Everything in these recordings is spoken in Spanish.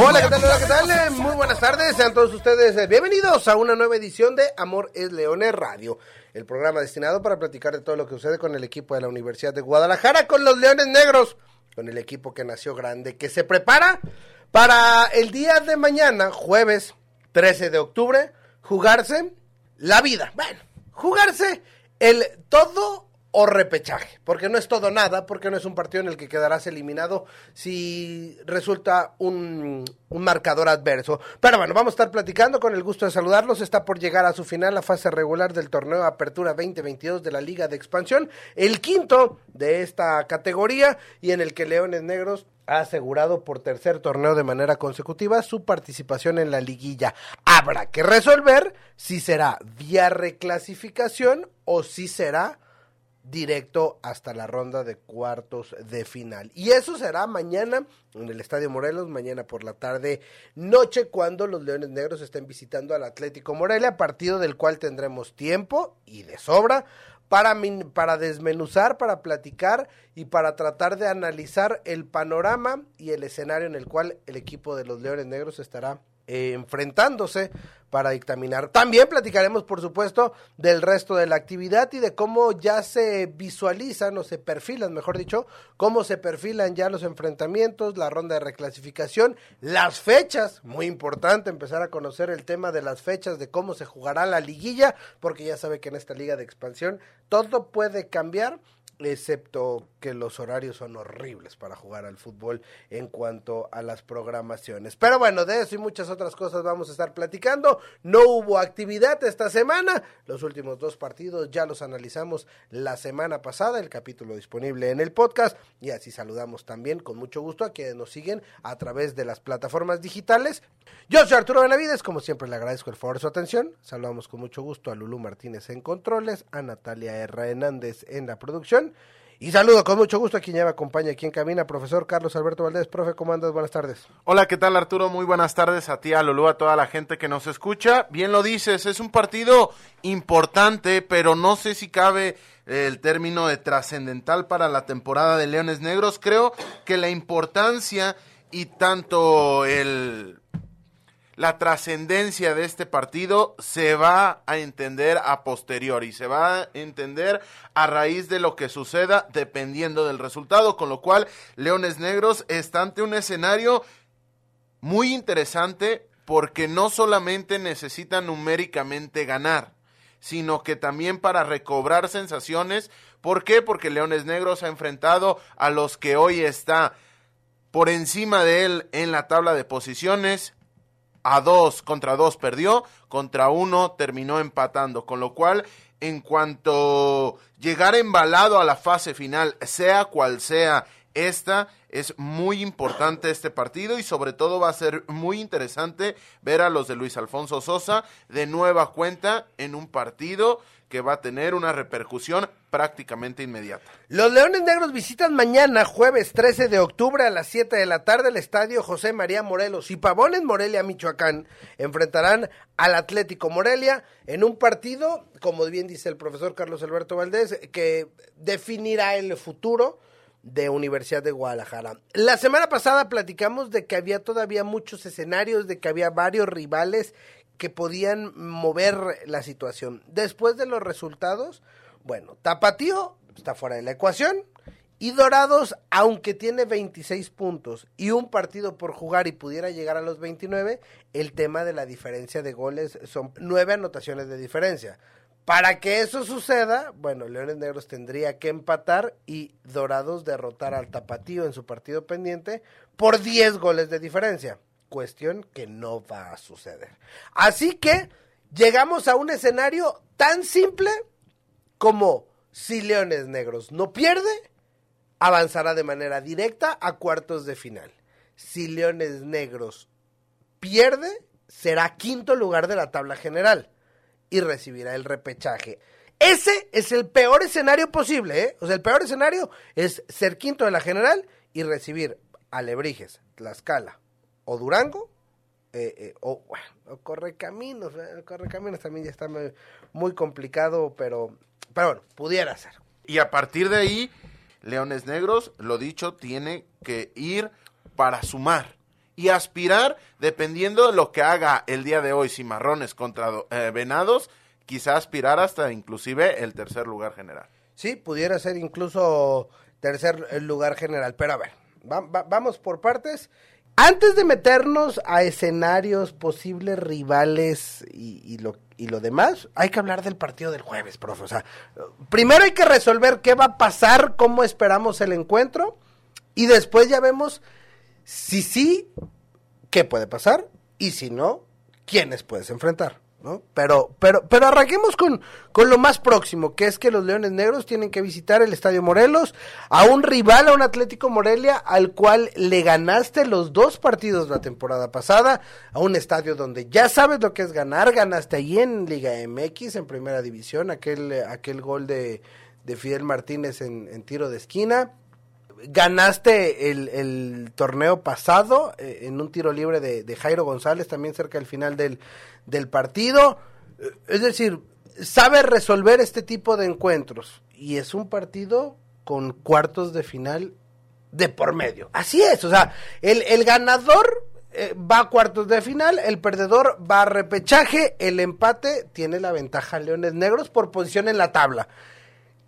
Hola, ¿qué tal? Hola, ¿qué tal? Muy buenas tardes, sean todos ustedes eh, bienvenidos a una nueva edición de Amor es Leones Radio, el programa destinado para platicar de todo lo que sucede con el equipo de la Universidad de Guadalajara, con los Leones Negros, con el equipo que nació grande, que se prepara para el día de mañana, jueves 13 de octubre, jugarse la vida. Bueno, jugarse el todo o repechaje, porque no es todo nada, porque no es un partido en el que quedarás eliminado si resulta un, un, marcador adverso. Pero bueno, vamos a estar platicando con el gusto de saludarlos. Está por llegar a su final la fase regular del torneo Apertura 2022 de la Liga de Expansión, el quinto de esta categoría y en el que Leones Negros ha asegurado por tercer torneo de manera consecutiva su participación en la liguilla. Habrá que resolver si será vía reclasificación o si será directo hasta la ronda de cuartos de final. Y eso será mañana en el Estadio Morelos, mañana por la tarde noche, cuando los Leones Negros estén visitando al Atlético Morelia, partido del cual tendremos tiempo y de sobra para, para desmenuzar, para platicar y para tratar de analizar el panorama y el escenario en el cual el equipo de los Leones Negros estará eh, enfrentándose para dictaminar. También platicaremos, por supuesto, del resto de la actividad y de cómo ya se visualizan o se perfilan, mejor dicho, cómo se perfilan ya los enfrentamientos, la ronda de reclasificación, las fechas, muy importante empezar a conocer el tema de las fechas, de cómo se jugará la liguilla, porque ya sabe que en esta liga de expansión todo puede cambiar excepto que los horarios son horribles para jugar al fútbol en cuanto a las programaciones. Pero bueno, de eso y muchas otras cosas vamos a estar platicando. No hubo actividad esta semana. Los últimos dos partidos ya los analizamos la semana pasada, el capítulo disponible en el podcast. Y así saludamos también con mucho gusto a quienes nos siguen a través de las plataformas digitales. Yo soy Arturo Benavides, como siempre le agradezco el favor de su atención. Saludamos con mucho gusto a Lulú Martínez en controles, a Natalia. Hernández en la producción. Y saludo con mucho gusto a quien ya me acompaña aquí en cabina, profesor Carlos Alberto Valdés. Profe, ¿cómo andas? Buenas tardes. Hola, ¿qué tal Arturo? Muy buenas tardes a ti, a Lulú, a toda la gente que nos escucha. Bien lo dices, es un partido importante, pero no sé si cabe el término de trascendental para la temporada de Leones Negros. Creo que la importancia y tanto el la trascendencia de este partido se va a entender a posteriori, se va a entender a raíz de lo que suceda dependiendo del resultado, con lo cual Leones Negros está ante un escenario muy interesante porque no solamente necesita numéricamente ganar, sino que también para recobrar sensaciones. ¿Por qué? Porque Leones Negros ha enfrentado a los que hoy está por encima de él en la tabla de posiciones, a dos contra dos perdió, contra uno terminó empatando, con lo cual en cuanto llegar embalado a la fase final, sea cual sea esta, es muy importante este partido y sobre todo va a ser muy interesante ver a los de Luis Alfonso Sosa de nueva cuenta en un partido que va a tener una repercusión prácticamente inmediata. Los Leones Negros visitan mañana, jueves 13 de octubre a las 7 de la tarde, el estadio José María Morelos y Pavones Morelia, Michoacán, enfrentarán al Atlético Morelia en un partido, como bien dice el profesor Carlos Alberto Valdés, que definirá el futuro de Universidad de Guadalajara. La semana pasada platicamos de que había todavía muchos escenarios, de que había varios rivales que podían mover la situación. Después de los resultados, bueno, Tapatío está fuera de la ecuación y Dorados, aunque tiene 26 puntos y un partido por jugar y pudiera llegar a los 29, el tema de la diferencia de goles son nueve anotaciones de diferencia. Para que eso suceda, bueno, Leones Negros tendría que empatar y Dorados derrotar al Tapatío en su partido pendiente por 10 goles de diferencia cuestión que no va a suceder. Así que llegamos a un escenario tan simple como si Leones Negros no pierde, avanzará de manera directa a cuartos de final. Si Leones Negros pierde, será quinto lugar de la tabla general y recibirá el repechaje. Ese es el peor escenario posible, ¿eh? O sea, el peor escenario es ser quinto de la general y recibir a Lebrijes, Tlaxcala o Durango, eh, eh, o, bueno, o Correcaminos, eh, Correcaminos también ya está muy, muy complicado, pero, pero bueno, pudiera ser. Y a partir de ahí, Leones Negros, lo dicho, tiene que ir para sumar y aspirar, dependiendo de lo que haga el día de hoy Cimarrones contra eh, Venados, quizá aspirar hasta inclusive el tercer lugar general. Sí, pudiera ser incluso tercer lugar general, pero a ver, va- va- vamos por partes. Antes de meternos a escenarios, posibles rivales y, lo, y lo demás, hay que hablar del partido del jueves, profe. O sea, primero hay que resolver qué va a pasar, cómo esperamos el encuentro, y después ya vemos si sí, qué puede pasar, y si no, quiénes puedes enfrentar. ¿No? Pero, pero, pero arranquemos con, con lo más próximo, que es que los Leones Negros tienen que visitar el Estadio Morelos, a un rival, a un Atlético Morelia, al cual le ganaste los dos partidos la temporada pasada, a un estadio donde ya sabes lo que es ganar, ganaste ahí en Liga MX, en Primera División, aquel, aquel gol de, de Fidel Martínez en, en tiro de esquina, ganaste el, el torneo pasado eh, en un tiro libre de, de Jairo González, también cerca del final del, del partido. Eh, Es decir, sabe resolver este tipo de encuentros. Y es un partido con cuartos de final de por medio. Así es, o sea, el, el ganador eh, va a cuartos de final, el perdedor va a repechaje, el empate tiene la ventaja Leones Negros por posición en la tabla.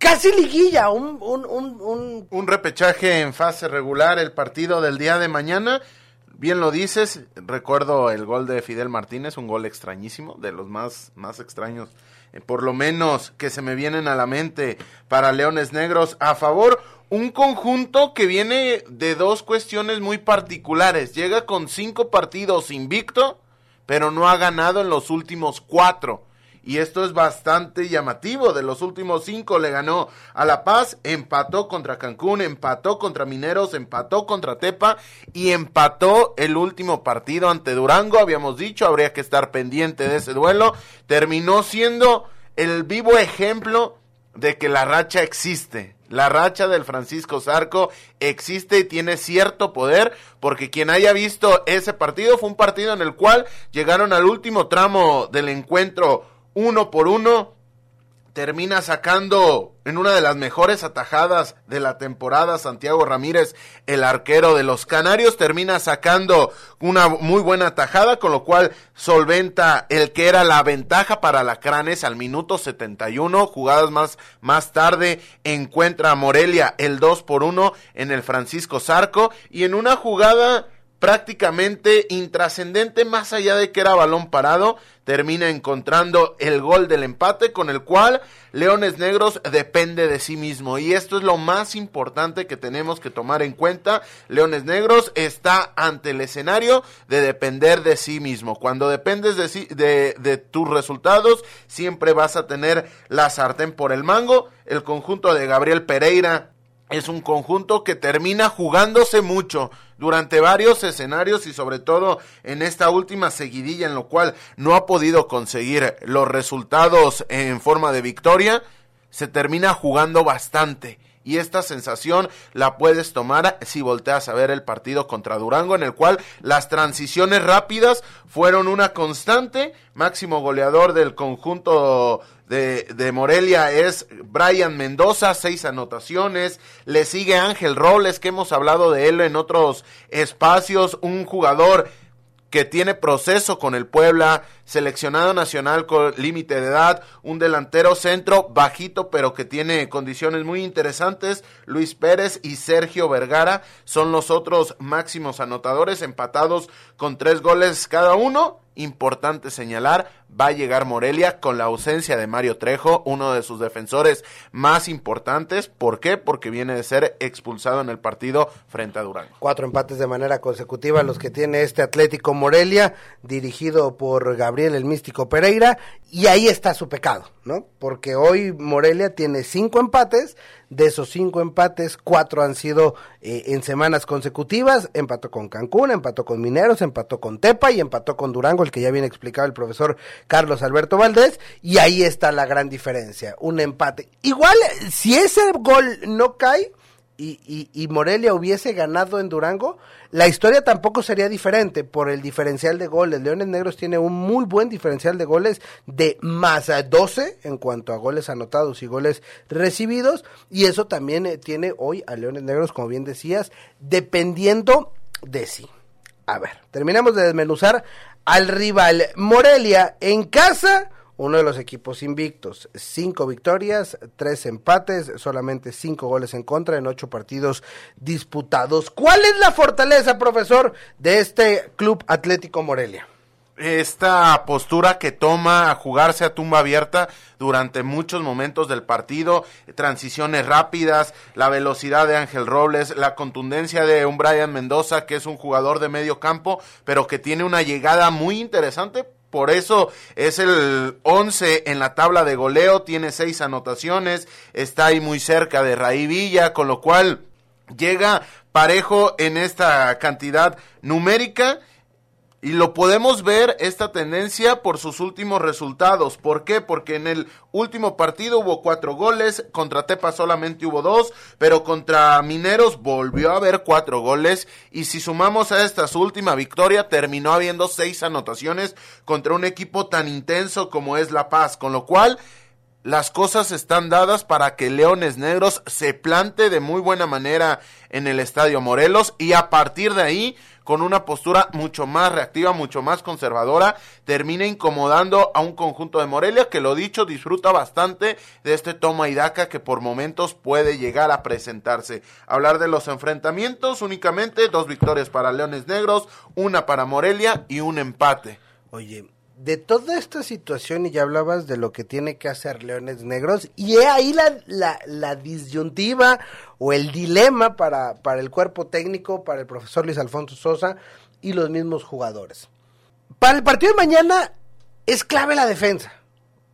Casi liguilla, un, un, un, un repechaje en fase regular, el partido del día de mañana. Bien lo dices, recuerdo el gol de Fidel Martínez, un gol extrañísimo, de los más, más extraños, eh, por lo menos que se me vienen a la mente para Leones Negros a favor. Un conjunto que viene de dos cuestiones muy particulares. Llega con cinco partidos invicto, pero no ha ganado en los últimos cuatro. Y esto es bastante llamativo. De los últimos cinco le ganó a La Paz, empató contra Cancún, empató contra Mineros, empató contra Tepa y empató el último partido ante Durango. Habíamos dicho, habría que estar pendiente de ese duelo. Terminó siendo el vivo ejemplo de que la racha existe. La racha del Francisco Zarco existe y tiene cierto poder, porque quien haya visto ese partido fue un partido en el cual llegaron al último tramo del encuentro uno por uno, termina sacando en una de las mejores atajadas de la temporada Santiago Ramírez, el arquero de los Canarios, termina sacando una muy buena atajada, con lo cual solventa el que era la ventaja para la Cranes al minuto 71, jugadas más, más tarde encuentra a Morelia el 2 por 1 en el Francisco Zarco y en una jugada prácticamente intrascendente más allá de que era balón parado, termina encontrando el gol del empate con el cual Leones Negros depende de sí mismo y esto es lo más importante que tenemos que tomar en cuenta. Leones Negros está ante el escenario de depender de sí mismo. Cuando dependes de, sí- de, de tus resultados, siempre vas a tener la sartén por el mango. El conjunto de Gabriel Pereira es un conjunto que termina jugándose mucho durante varios escenarios y sobre todo en esta última seguidilla en lo cual no ha podido conseguir los resultados en forma de victoria, se termina jugando bastante. Y esta sensación la puedes tomar si volteas a ver el partido contra Durango, en el cual las transiciones rápidas fueron una constante. Máximo goleador del conjunto de, de Morelia es Brian Mendoza, seis anotaciones. Le sigue Ángel Robles, que hemos hablado de él en otros espacios. Un jugador que tiene proceso con el Puebla, seleccionado nacional con límite de edad, un delantero centro bajito pero que tiene condiciones muy interesantes, Luis Pérez y Sergio Vergara son los otros máximos anotadores empatados con tres goles cada uno. Importante señalar, va a llegar Morelia con la ausencia de Mario Trejo, uno de sus defensores más importantes. ¿Por qué? Porque viene de ser expulsado en el partido frente a Durango. Cuatro empates de manera consecutiva los que tiene este Atlético Morelia, dirigido por Gabriel el Místico Pereira, y ahí está su pecado, ¿no? Porque hoy Morelia tiene cinco empates, de esos cinco empates, cuatro han sido eh, en semanas consecutivas, empató con Cancún, empató con Mineros, empató con Tepa y empató con Durango, el que ya viene explicado el profesor Carlos Alberto Valdés, y ahí está la gran diferencia, un empate. Igual, si ese gol no cae, y, y, Morelia hubiese ganado en Durango, la historia tampoco sería diferente por el diferencial de goles. Leones Negros tiene un muy buen diferencial de goles de más 12 en cuanto a goles anotados y goles recibidos. Y eso también eh, tiene hoy a Leones Negros, como bien decías, dependiendo de sí. A ver, terminamos de desmenuzar al rival Morelia en casa uno de los equipos invictos. Cinco victorias, tres empates, solamente cinco goles en contra en ocho partidos disputados. ¿Cuál es la fortaleza, profesor, de este Club Atlético Morelia? esta postura que toma a jugarse a tumba abierta durante muchos momentos del partido, transiciones rápidas, la velocidad de Ángel Robles, la contundencia de un Brian Mendoza, que es un jugador de medio campo, pero que tiene una llegada muy interesante por eso es el 11 en la tabla de goleo, tiene seis anotaciones, está ahí muy cerca de Raí Villa, con lo cual llega parejo en esta cantidad numérica y lo podemos ver esta tendencia por sus últimos resultados. ¿Por qué? Porque en el último partido hubo cuatro goles, contra Tepa solamente hubo dos, pero contra Mineros volvió a haber cuatro goles. Y si sumamos a esta su última victoria, terminó habiendo seis anotaciones contra un equipo tan intenso como es La Paz. Con lo cual, las cosas están dadas para que Leones Negros se plante de muy buena manera en el Estadio Morelos y a partir de ahí con una postura mucho más reactiva, mucho más conservadora, termina incomodando a un conjunto de Morelia que lo dicho disfruta bastante de este toma y daca que por momentos puede llegar a presentarse. Hablar de los enfrentamientos únicamente dos victorias para Leones Negros, una para Morelia y un empate. Oye, de toda esta situación, y ya hablabas de lo que tiene que hacer Leones Negros, y he ahí la, la, la, disyuntiva o el dilema para, para el cuerpo técnico, para el profesor Luis Alfonso Sosa y los mismos jugadores. Para el partido de mañana es clave la defensa,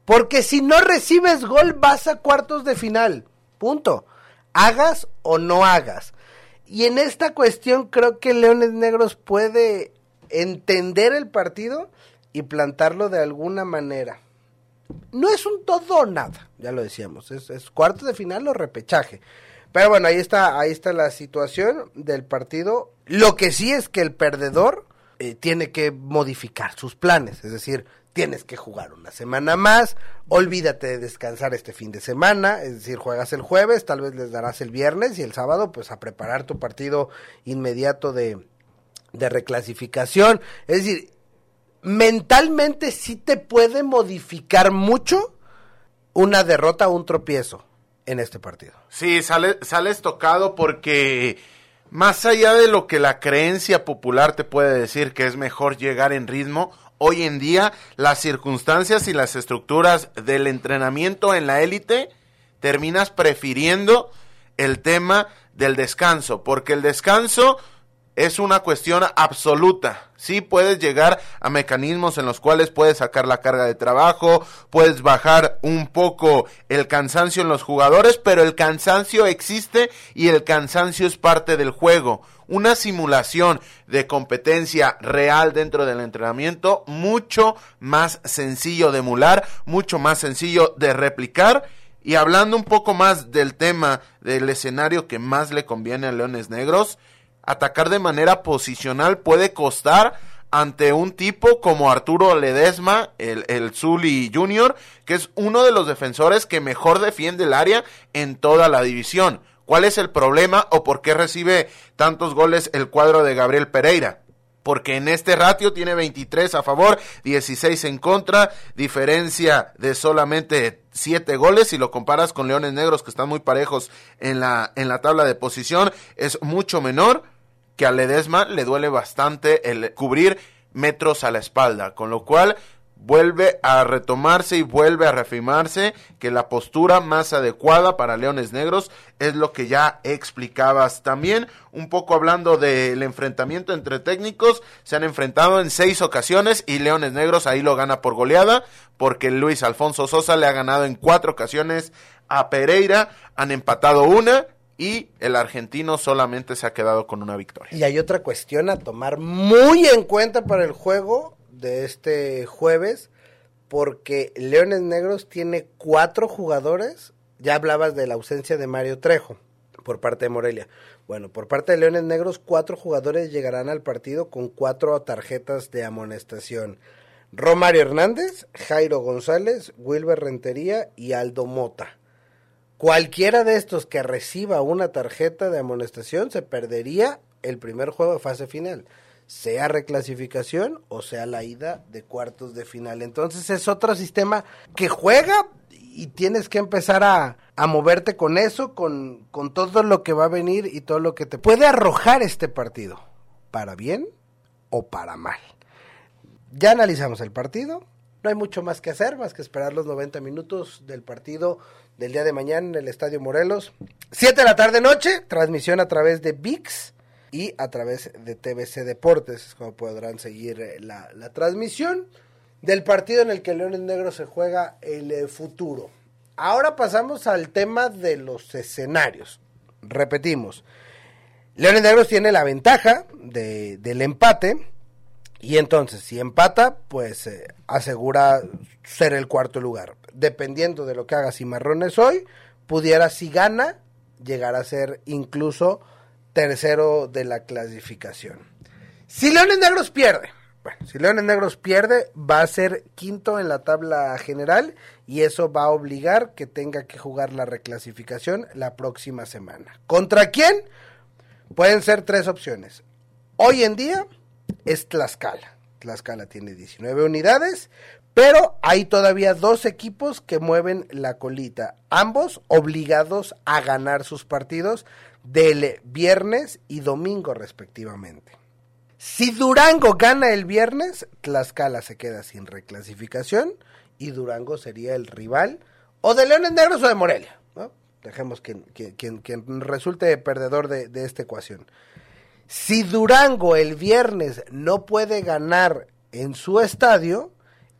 porque si no recibes gol vas a cuartos de final, punto. Hagas o no hagas. Y en esta cuestión creo que Leones Negros puede entender el partido y plantarlo de alguna manera. No es un todo o nada, ya lo decíamos, es, es cuarto de final o repechaje. Pero bueno, ahí está, ahí está la situación del partido. Lo que sí es que el perdedor eh, tiene que modificar sus planes, es decir, tienes que jugar una semana más, olvídate de descansar este fin de semana, es decir, juegas el jueves, tal vez les darás el viernes y el sábado pues a preparar tu partido inmediato de, de reclasificación. Es decir, mentalmente sí te puede modificar mucho una derrota o un tropiezo en este partido. Sí, sale, sales tocado porque más allá de lo que la creencia popular te puede decir que es mejor llegar en ritmo, hoy en día las circunstancias y las estructuras del entrenamiento en la élite terminas prefiriendo el tema del descanso, porque el descanso es una cuestión absoluta. Sí puedes llegar a mecanismos en los cuales puedes sacar la carga de trabajo, puedes bajar un poco el cansancio en los jugadores, pero el cansancio existe y el cansancio es parte del juego. Una simulación de competencia real dentro del entrenamiento, mucho más sencillo de emular, mucho más sencillo de replicar. Y hablando un poco más del tema del escenario que más le conviene a Leones Negros, atacar de manera posicional puede costar ante un tipo como Arturo Ledesma, el, el Zully Junior, que es uno de los defensores que mejor defiende el área en toda la división. ¿Cuál es el problema o por qué recibe tantos goles el cuadro de Gabriel Pereira? porque en este ratio tiene 23 a favor, 16 en contra, diferencia de solamente 7 goles, si lo comparas con Leones Negros que están muy parejos en la, en la tabla de posición, es mucho menor que a Ledesma le duele bastante el cubrir metros a la espalda, con lo cual vuelve a retomarse y vuelve a reafirmarse que la postura más adecuada para Leones Negros es lo que ya explicabas. También, un poco hablando del enfrentamiento entre técnicos, se han enfrentado en seis ocasiones y Leones Negros ahí lo gana por goleada, porque Luis Alfonso Sosa le ha ganado en cuatro ocasiones a Pereira, han empatado una y el argentino solamente se ha quedado con una victoria. Y hay otra cuestión a tomar muy en cuenta para el juego de este jueves, porque Leones Negros tiene cuatro jugadores. Ya hablabas de la ausencia de Mario Trejo por parte de Morelia. Bueno, por parte de Leones Negros, cuatro jugadores llegarán al partido con cuatro tarjetas de amonestación. Romario Hernández, Jairo González, Wilber Rentería y Aldo Mota. Cualquiera de estos que reciba una tarjeta de amonestación se perdería el primer juego de fase final sea reclasificación o sea la ida de cuartos de final. Entonces es otro sistema que juega y tienes que empezar a, a moverte con eso, con, con todo lo que va a venir y todo lo que te puede arrojar este partido, para bien o para mal. Ya analizamos el partido, no hay mucho más que hacer, más que esperar los 90 minutos del partido del día de mañana en el Estadio Morelos. 7 de la tarde noche, transmisión a través de VIX y a través de TBC Deportes, es como podrán seguir eh, la, transmisión del partido en el que Leones Negros se juega el eh, futuro. Ahora pasamos al tema de los escenarios. Repetimos, Leones Negros tiene la ventaja de, del empate y entonces si empata, pues eh, asegura ser el cuarto lugar. Dependiendo de lo que haga Cimarrones hoy, pudiera si gana llegar a ser incluso tercero de la clasificación. Si Leones Negros pierde, bueno, si Leones Negros pierde, va a ser quinto en la tabla general y eso va a obligar que tenga que jugar la reclasificación la próxima semana. ¿Contra quién? Pueden ser tres opciones. Hoy en día es Tlaxcala. Tlaxcala tiene 19 unidades, pero hay todavía dos equipos que mueven la colita, ambos obligados a ganar sus partidos del viernes y domingo respectivamente. Si Durango gana el viernes, Tlaxcala se queda sin reclasificación y Durango sería el rival o de Leones Negros o de Morelia. Dejemos quien, quien, resulte perdedor de, de esta ecuación. Si Durango el viernes no puede ganar en su estadio,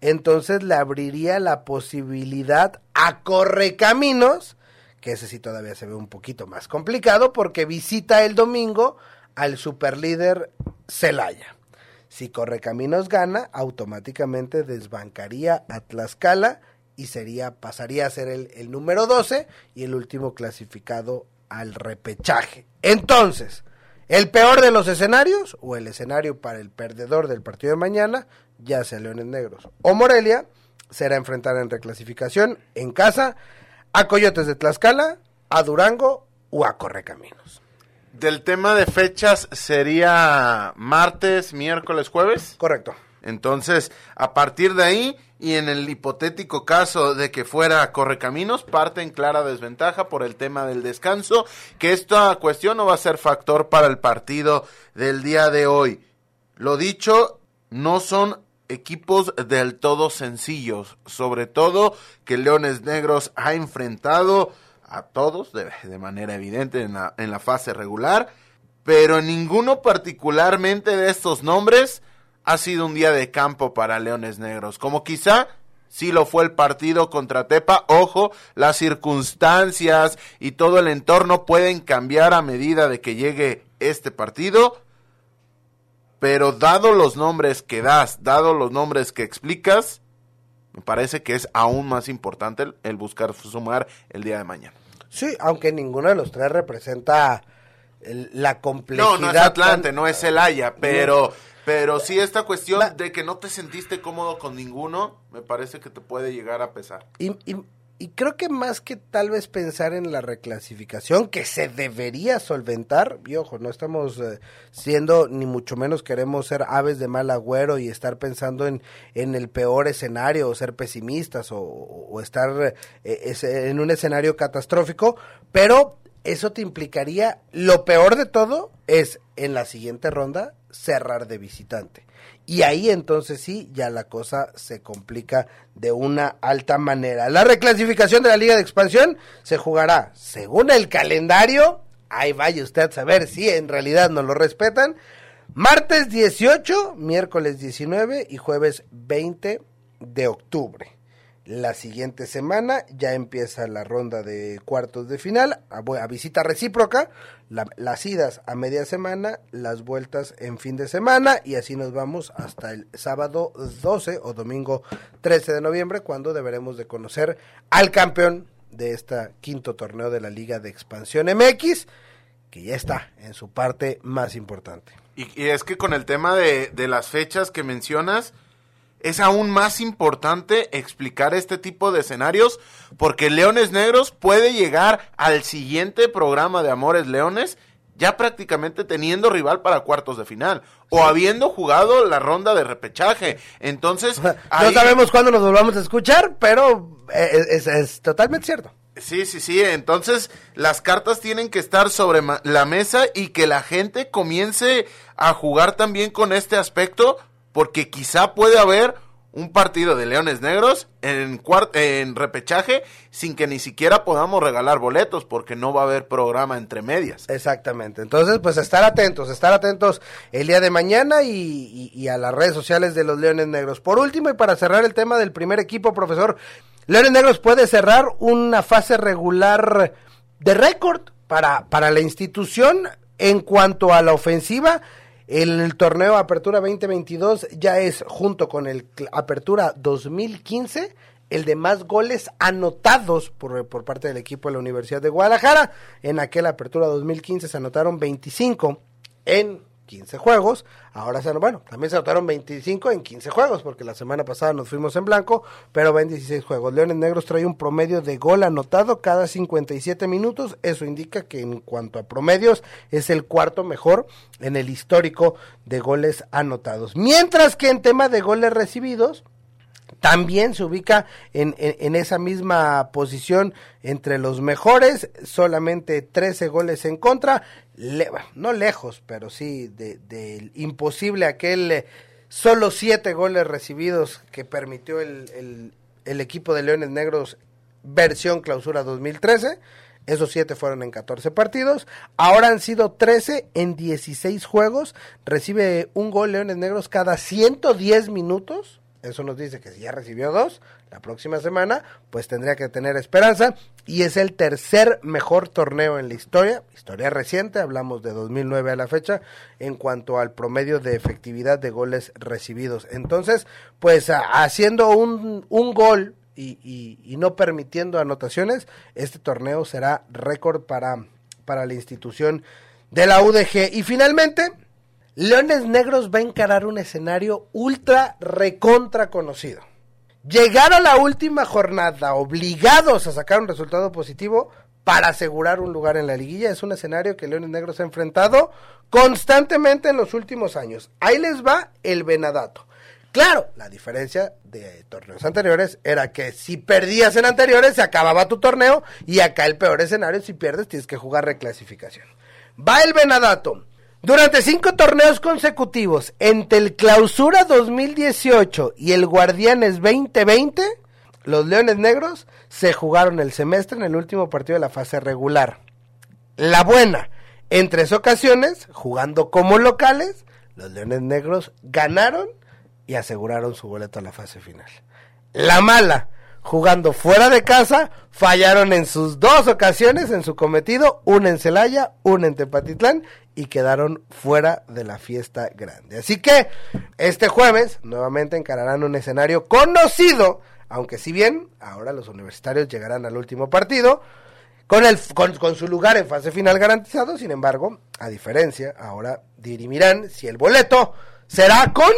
entonces le abriría la posibilidad a Correcaminos que ese sí todavía se ve un poquito más complicado porque visita el domingo al superlíder Celaya. Si Correcaminos gana, automáticamente desbancaría a Tlaxcala y sería, pasaría a ser el, el número 12 y el último clasificado al repechaje. Entonces, el peor de los escenarios, o el escenario para el perdedor del partido de mañana, ya sea Leones Negros o Morelia, será enfrentar en reclasificación en casa a Coyotes de Tlaxcala, a Durango o a Correcaminos. Del tema de fechas sería martes, miércoles, jueves. Correcto. Entonces, a partir de ahí, y en el hipotético caso de que fuera Correcaminos, parte en clara desventaja por el tema del descanso, que esta cuestión no va a ser factor para el partido del día de hoy. Lo dicho, no son equipos del todo sencillos, sobre todo que Leones Negros ha enfrentado a todos de, manera evidente en la, en la fase regular, pero ninguno particularmente de estos nombres ha sido un día de campo para Leones Negros, como quizá sí lo fue el partido contra Tepa. Ojo, las circunstancias y todo el entorno pueden cambiar a medida de que llegue este partido, pero dado los nombres que das, dado los nombres que explicas, me parece que es aún más importante el, buscar sumar el día de mañana. Sí, aunque ninguno de los tres representa la complejidad. No, no es Atlante, no es Celaya, pero, pero sí esta cuestión de que no te sentiste cómodo con ninguno, me parece que te puede llegar a pesar. y, y creo que más que tal vez pensar en la reclasificación que se debería solventar, y ojo, no estamos eh, siendo ni mucho menos queremos ser aves de mal agüero y estar pensando en, en el peor escenario o ser pesimistas o, estar eh, en un escenario catastrófico, pero eso te implicaría, lo peor de todo es en la siguiente ronda cerrar de visitante. y ahí entonces sí, ya la cosa se complica de una alta manera. La reclasificación de la Liga de Expansión se jugará según el calendario, ahí vaya usted a saber si en realidad no lo respetan, martes 18, miércoles 19 y jueves 20 de octubre. La siguiente semana ya empieza la ronda de cuartos de final, a, visita recíproca, las idas a media semana, las vueltas en fin de semana y así nos vamos hasta el sábado 12 o domingo 13 de noviembre cuando deberemos de conocer al campeón de este quinto torneo de la Liga de Expansión MX, que ya está en su parte más importante. Y, y es que con el tema de, de las fechas que mencionas, es aún más importante explicar este tipo de escenarios porque Leones Negros puede llegar al siguiente programa de Amores Leones ya prácticamente teniendo rival para cuartos de final o habiendo jugado la ronda de repechaje. Entonces, no sabemos cuándo nos volvamos a escuchar, pero es, es, es, totalmente cierto. Sí, sí, sí. Entonces, las cartas tienen que estar sobre la mesa y que la gente comience a jugar también con este aspecto porque quizá puede haber un partido de Leones Negros en, en repechaje sin que ni siquiera podamos regalar boletos porque no va a haber programa entre medias. Exactamente. Entonces, pues estar atentos, estar atentos el día de mañana y, y, a las redes sociales de los Leones Negros. Por último, y para cerrar el tema del primer equipo, profesor, Leones Negros puede cerrar una fase regular de récord para, para la institución en cuanto a la ofensiva el torneo Apertura 2022 ya es, junto con el Apertura 2015, el de más goles anotados por, por parte del equipo de la Universidad de Guadalajara. En aquel Apertura 2015 se anotaron 25 en 15 juegos. Ahora se bueno, también se anotaron 25 en 15 juegos, porque la semana pasada nos fuimos en blanco, pero ven 16 juegos. Leones Negros trae un promedio de gol anotado cada 57 minutos. Eso indica que en cuanto a promedios es el cuarto mejor en el histórico de goles anotados. Mientras que en tema de goles recibidos, también se ubica en, en, esa misma posición entre los mejores, solamente 13 goles en contra, le, no lejos, pero sí de, de imposible aquel eh, solo 7 goles recibidos que permitió el, el, el, equipo de Leones Negros versión clausura 2013. Esos 7 fueron en 14 partidos. Ahora han sido 13 en 16 juegos. Recibe un gol Leones Negros cada 110 minutos eso nos dice que si ya recibió dos, la próxima semana, pues tendría que tener esperanza. Y es el tercer mejor torneo en la historia, historia reciente, hablamos de 2009 a la fecha, en cuanto al promedio de efectividad de goles recibidos. Entonces, pues haciendo un, un gol y, y, no permitiendo anotaciones, este torneo será récord para, para la institución de la UDG. Y finalmente, Leones Negros va a encarar un escenario ultra recontra conocido. Llegar a la última jornada obligados a sacar un resultado positivo para asegurar un lugar en la liguilla es un escenario que Leones Negros ha enfrentado constantemente en los últimos años. Ahí les va el Venadato. Claro, la diferencia de torneos anteriores era que si perdías en anteriores se acababa tu torneo y acá el peor escenario si pierdes tienes que jugar reclasificación. Va el Venadato. Durante cinco torneos consecutivos, entre el Clausura 2018 y el Guardianes 2020, los Leones Negros se jugaron el semestre en el último partido de la fase regular. La buena, en tres ocasiones, jugando como locales, los Leones Negros ganaron y aseguraron su boleto a la fase final. La mala, jugando fuera de casa, fallaron en sus dos ocasiones en su cometido, una en Celaya, una en Tepatitlán y quedaron fuera de la fiesta grande. Así que este jueves nuevamente encararán un escenario conocido, aunque si bien ahora los universitarios llegarán al último partido, con, el, con, con, su lugar en fase final garantizado, sin embargo, a diferencia, ahora dirimirán si el boleto será con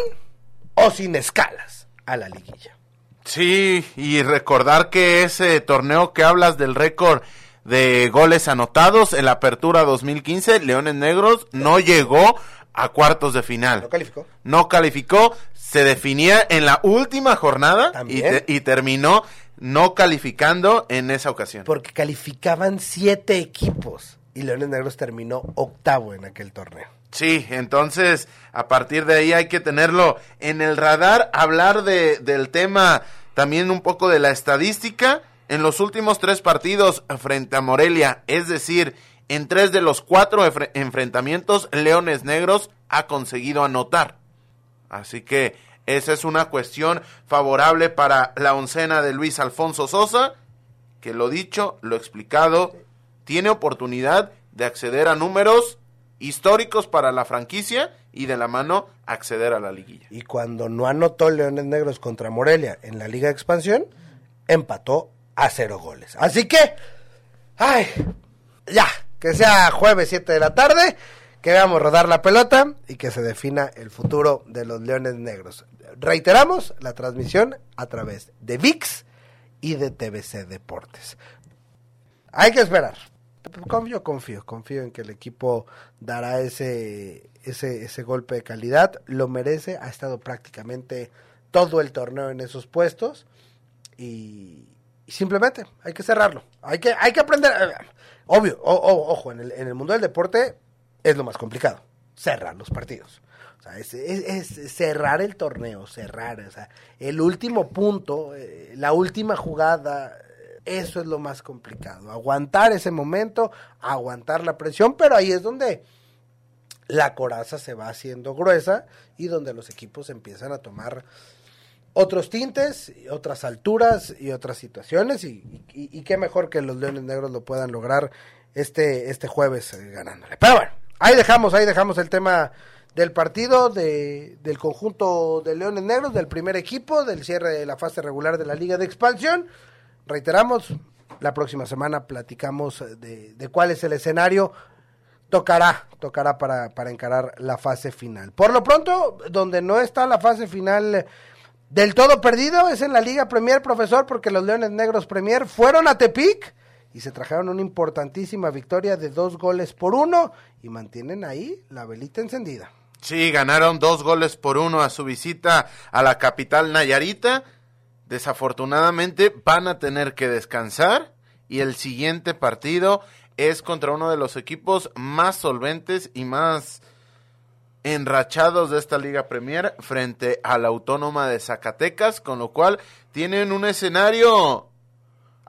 o sin escalas a la liguilla. Sí, y recordar que ese torneo que hablas del récord de goles anotados en la apertura 2015, Leones Negros no llegó a cuartos de final. No calificó. No calificó, se definía en la última jornada y, te, y, terminó no calificando en esa ocasión. Porque calificaban siete equipos y Leones Negros terminó octavo en aquel torneo. Sí, entonces a partir de ahí hay que tenerlo en el radar, hablar de, del tema también un poco de la estadística. En los últimos tres partidos frente a Morelia, es decir, en tres de los cuatro enfrentamientos, Leones Negros ha conseguido anotar. Así que esa es una cuestión favorable para la oncena de Luis Alfonso Sosa, que lo dicho, lo explicado, tiene oportunidad de acceder a números históricos para la franquicia y de la mano acceder a la liguilla. Y cuando no anotó Leones Negros contra Morelia en la Liga de Expansión, empató a cero goles. Así que, ay, ya, que sea jueves 7 de la tarde, que veamos rodar la pelota y que se defina el futuro de los Leones Negros. Reiteramos la transmisión a través de VIX y de TVC Deportes. Hay que esperar. Confío, confío, confío en que el equipo dará ese, ese, ese golpe de calidad. Lo merece, ha estado prácticamente todo el torneo en esos puestos y, simplemente hay que cerrarlo. Hay que, hay que aprender. Eh, obvio, ojo, en el, en el mundo del deporte es lo más complicado, cerrar los partidos. O sea, es, es, cerrar el torneo, cerrar, o sea, el último punto, eh, la última jugada, eso es lo más complicado. Aguantar ese momento, aguantar la presión, pero ahí es donde la coraza se va haciendo gruesa y donde los equipos empiezan a tomar otros tintes, otras alturas y otras situaciones y, qué mejor que los Leones Negros lo puedan lograr este, este jueves eh, ganándole. Pero bueno, ahí dejamos, ahí dejamos el tema del partido de, del conjunto de Leones Negros, del primer equipo, del cierre de la fase regular de la Liga de Expansión reiteramos, la próxima semana platicamos de, de cuál es el escenario. Tocará, tocará para, para encarar la fase final. Por lo pronto, donde no está la fase final del todo perdido es en la Liga Premier, profesor, porque los Leones Negros Premier fueron a Tepic y se trajeron una importantísima victoria de dos goles por uno y mantienen ahí la velita encendida. Sí, ganaron dos goles por uno a su visita a la capital Nayarita desafortunadamente van a tener que descansar y el siguiente partido es contra uno de los equipos más solventes y más enrachados de esta Liga Premier frente a la Autónoma de Zacatecas, con lo cual tienen un escenario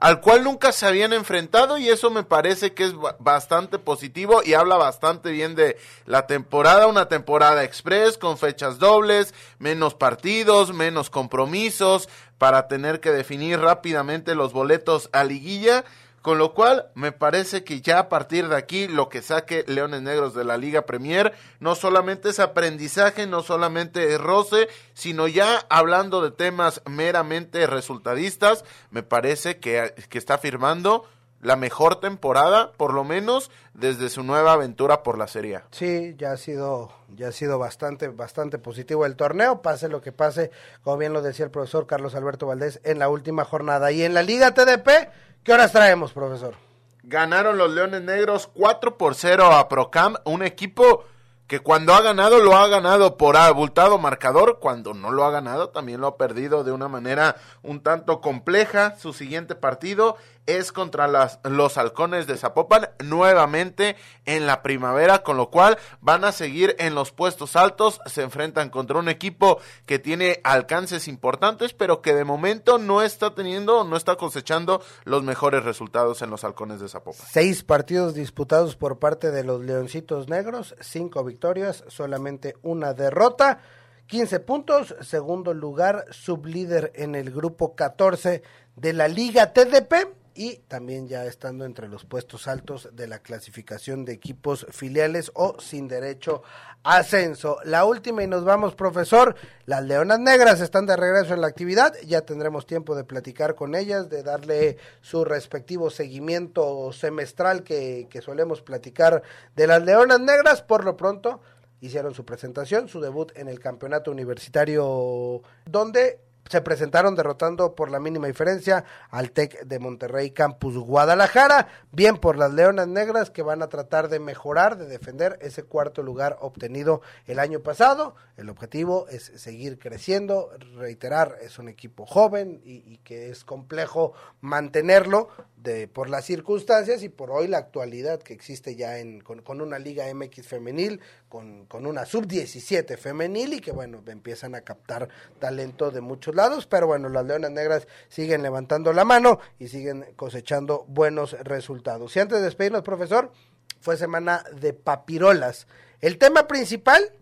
al cual nunca se habían enfrentado y eso me parece que es bastante positivo y habla bastante bien de la temporada, una temporada express con fechas dobles, menos partidos, menos compromisos para tener que definir rápidamente los boletos a liguilla con lo cual, me parece que ya a partir de aquí, lo que saque Leones Negros de la Liga Premier, no solamente es aprendizaje, no solamente es roce, sino ya hablando de temas meramente resultadistas, me parece que, que está firmando la mejor temporada, por lo menos desde su nueva aventura por la Serie. Sí, ya ha sido, ya ha sido bastante, bastante positivo el torneo, pase lo que pase, como bien lo decía el profesor Carlos Alberto Valdés en la última jornada. Y en la Liga TDP, ¿Qué horas traemos, profesor? Ganaron los Leones Negros 4 por 0 a Procam, un equipo que cuando ha ganado lo ha ganado por abultado marcador, cuando no lo ha ganado también lo ha perdido de una manera un tanto compleja. Su siguiente partido es contra los halcones de Zapopan nuevamente en la primavera, con lo cual van a seguir en los puestos altos, se enfrentan contra un equipo que tiene alcances importantes, pero que de momento no está teniendo, no está cosechando los mejores resultados en los halcones de Zapopan. Seis partidos disputados por parte de los Leoncitos Negros, cinco victorias victorias, solamente una derrota. 15 puntos, segundo lugar, sublíder en el grupo 14 de la Liga TDP y también ya estando entre los puestos altos de la clasificación de equipos filiales o sin derecho a ascenso. La última y nos vamos, profesor. Las Leonas Negras están de regreso en la actividad. Ya tendremos tiempo de platicar con ellas, de darle su respectivo seguimiento semestral que, que solemos platicar de las Leonas Negras. Por lo pronto, hicieron su presentación, su debut en el campeonato universitario, donde se presentaron derrotando por la mínima diferencia al TEC de Monterrey Campus Guadalajara, bien por las Leonas Negras que van a tratar de mejorar, de defender ese cuarto lugar obtenido el año pasado. El objetivo es seguir creciendo, reiterar, es un equipo joven y, que es complejo mantenerlo de, por las circunstancias y por hoy la actualidad que existe ya en, con, una Liga MX femenil, con, con una sub-17 femenil y que bueno, empiezan a captar talento de muchos lados, pero bueno, las Leonas Negras siguen levantando la mano y siguen cosechando buenos resultados. Y antes de despedirnos, profesor, fue semana de papirolas. El tema principal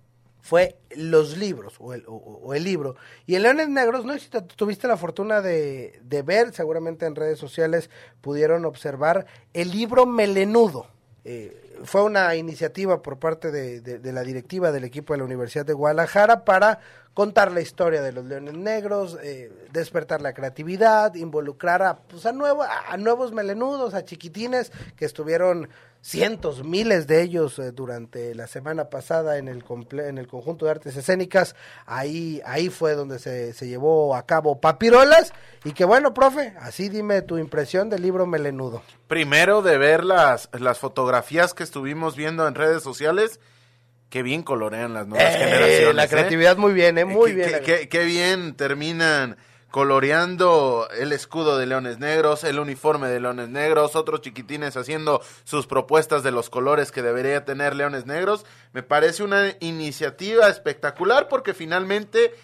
fue los libros o el, o, el, libro. Y en Leones Negros, no sé si tuviste la fortuna de, de, ver, seguramente en redes sociales pudieron observar el libro Melenudo. Eh, fue una iniciativa por parte de, de, la directiva del equipo de la Universidad de Guadalajara para contar la historia de los leones negros, eh, despertar la creatividad, involucrar a, pues, a, nuevo, a nuevos melenudos, a chiquitines que estuvieron cientos, miles de ellos eh, durante la semana pasada en el, en el conjunto de artes escénicas. Ahí, ahí fue donde se, se llevó a cabo Papirolas. Y que bueno, profe, así dime tu impresión del libro Melenudo. Primero de ver las, las fotografías que estuvimos viendo en redes sociales. Qué bien colorean las nuevas eh, generaciones. La ¿eh? creatividad muy bien, ¿eh? Muy bien. qué bien terminan coloreando el escudo de Leones Negros, el uniforme de Leones Negros, otros chiquitines haciendo sus propuestas de los colores que debería tener Leones Negros. Me parece una iniciativa espectacular porque finalmente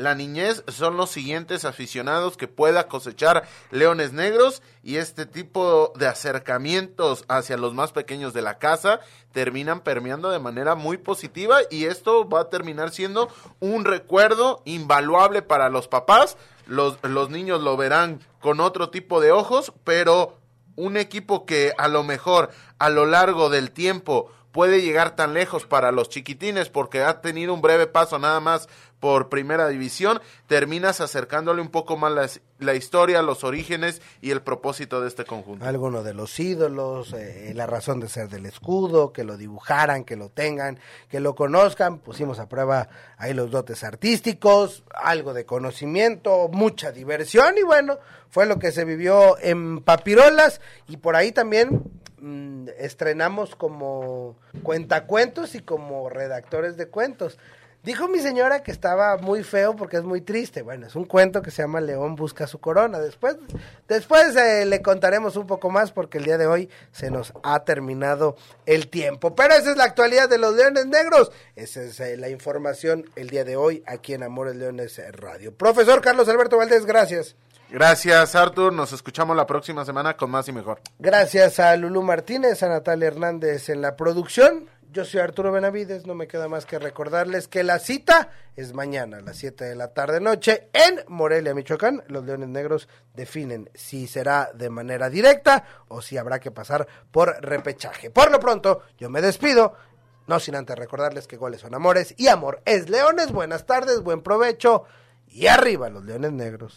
la niñez son los siguientes aficionados que pueda cosechar Leones Negros y este tipo de acercamientos hacia los más pequeños de la casa terminan permeando de manera muy positiva y esto va a terminar siendo un recuerdo invaluable para los papás. Los, los niños lo verán con otro tipo de ojos, pero un equipo que a lo mejor a lo largo del tiempo puede llegar tan lejos para los chiquitines porque ha tenido un breve paso nada más por primera división, terminas acercándole un poco más la, historia, los orígenes y el propósito de este conjunto. Alguno de los ídolos, eh, la razón de ser del escudo, que lo dibujaran, que lo tengan, que lo conozcan, pusimos a prueba ahí los dotes artísticos, algo de conocimiento, mucha diversión y bueno, fue lo que se vivió en Papirolas y por ahí también mm, estrenamos como cuentacuentos y como redactores de cuentos. Dijo mi señora que estaba muy feo porque es muy triste. Bueno, es un cuento que se llama León busca su corona. Después, después eh, le contaremos un poco más porque el día de hoy se nos ha terminado el tiempo. Pero esa es la actualidad de los Leones Negros. Esa es eh, la información el día de hoy aquí en Amores Leones Radio. Profesor Carlos Alberto Valdés, gracias. Gracias, Artur. Nos escuchamos la próxima semana con más y mejor. Gracias a Lulú Martínez, a Natalia Hernández en la producción. Yo soy Arturo Benavides, no me queda más que recordarles que la cita es mañana a las 7 de la tarde noche en Morelia, Michoacán. Los Leones Negros definen si será de manera directa o si habrá que pasar por repechaje. Por lo pronto, yo me despido, no sin antes recordarles que goles son amores y amor es leones. Buenas tardes, buen provecho y arriba los Leones Negros.